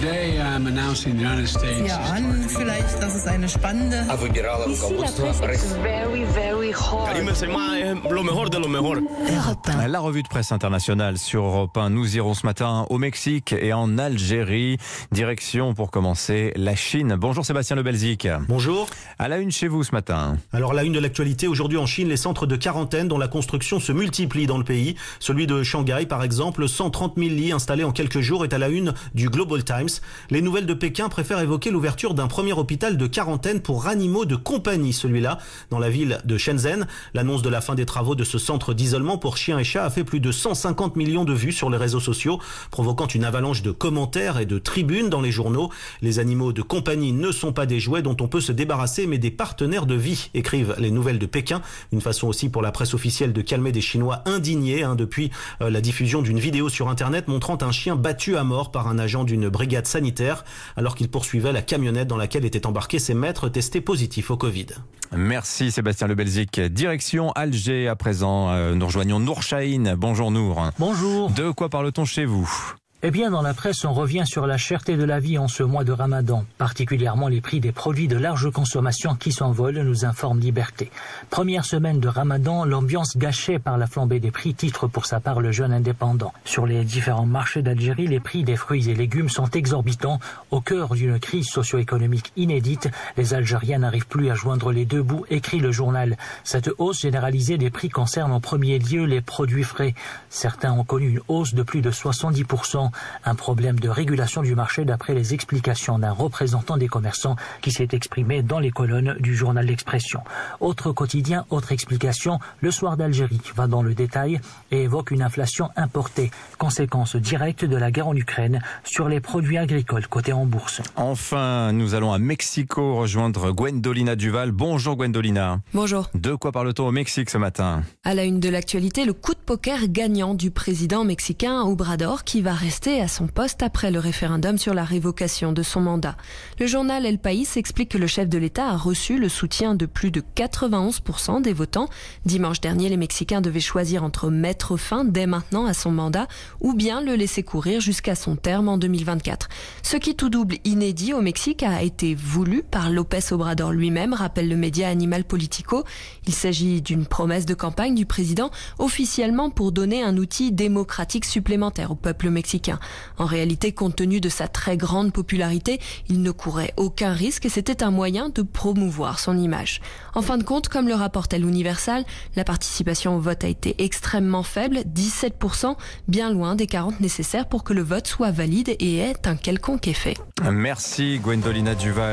Today I'm announcing the United States. Ja, an vielleicht, dass es eine spannende. La revue de presse internationale sur Europe 1. Nous irons ce matin au Mexique et en Algérie. Direction pour commencer la Chine. Bonjour Sébastien Le Belzic. Bonjour. À la une chez vous ce matin. Alors la une de l'actualité aujourd'hui en Chine, les centres de quarantaine dont la construction se multiplie dans le pays. Celui de Shanghai par exemple, 130 000 lits installés en quelques jours est à la une du Global Times. Les nouvelles de Pékin préfèrent évoquer l'ouverture d'un premier hôpital de quarantaine pour animaux de compagnie, celui-là, dans la ville de Shenzhen. L'annonce de la fin des travaux de ce centre d'isolement pour chiens et chats a fait plus de 150 millions de vues sur les réseaux sociaux, provoquant une avalanche de commentaires et de tribunes dans les journaux. Les animaux de compagnie ne sont pas des jouets dont on peut se débarrasser, mais des partenaires de vie, écrivent les nouvelles de Pékin. Une façon aussi pour la presse officielle de calmer des Chinois indignés hein, depuis euh, la diffusion d'une vidéo sur Internet montrant un chien battu à mort par un agent d'une brigade sanitaire alors qu'il poursuivait la camionnette dans laquelle étaient embarqués ses maîtres testés positifs au Covid. Merci Sébastien Le Belzic. Direction Alger à présent. Euh, Nous rejoignons Nour Chahine. Bonjour Nour. Bonjour. De quoi parle-t-on chez vous? Eh bien, dans la presse, on revient sur la cherté de la vie en ce mois de Ramadan, particulièrement les prix des produits de large consommation qui s'envolent, nous informe Liberté. Première semaine de Ramadan, l'ambiance gâchée par la flambée des prix titre pour sa part le jeune indépendant. Sur les différents marchés d'Algérie, les prix des fruits et légumes sont exorbitants. Au cœur d'une crise socio-économique inédite, les Algériens n'arrivent plus à joindre les deux bouts, écrit le journal. Cette hausse généralisée des prix concerne en premier lieu les produits frais. Certains ont connu une hausse de plus de 70%. Un problème de régulation du marché d'après les explications d'un représentant des commerçants qui s'est exprimé dans les colonnes du journal L'Expression. Autre quotidien, autre explication, le soir d'Algérie va dans le détail et évoque une inflation importée, conséquence directe de la guerre en Ukraine sur les produits agricoles cotés en bourse. Enfin, nous allons à Mexico rejoindre Gwendolina Duval. Bonjour Gwendolina. Bonjour. De quoi parle-t-on au Mexique ce matin? À la une de l'actualité, le coup de poker gagnant du président mexicain Obrador qui va rester à son poste après le référendum sur la révocation de son mandat. Le journal El País explique que le chef de l'État a reçu le soutien de plus de 91% des votants. Dimanche dernier, les Mexicains devaient choisir entre mettre fin dès maintenant à son mandat ou bien le laisser courir jusqu'à son terme en 2024. Ce qui tout double inédit au Mexique a été voulu par López Obrador lui-même, rappelle le média Animal Politico. Il s'agit d'une promesse de campagne du président officiellement pour donner un outil démocratique supplémentaire au peuple mexicain. En réalité, compte tenu de sa très grande popularité, il ne courait aucun risque et c'était un moyen de promouvoir son image. En fin de compte, comme le rapportait l'Universal, la participation au vote a été extrêmement faible, 17%, bien loin des 40 nécessaires pour que le vote soit valide et ait un quelconque effet. Merci Gwendolina Duval.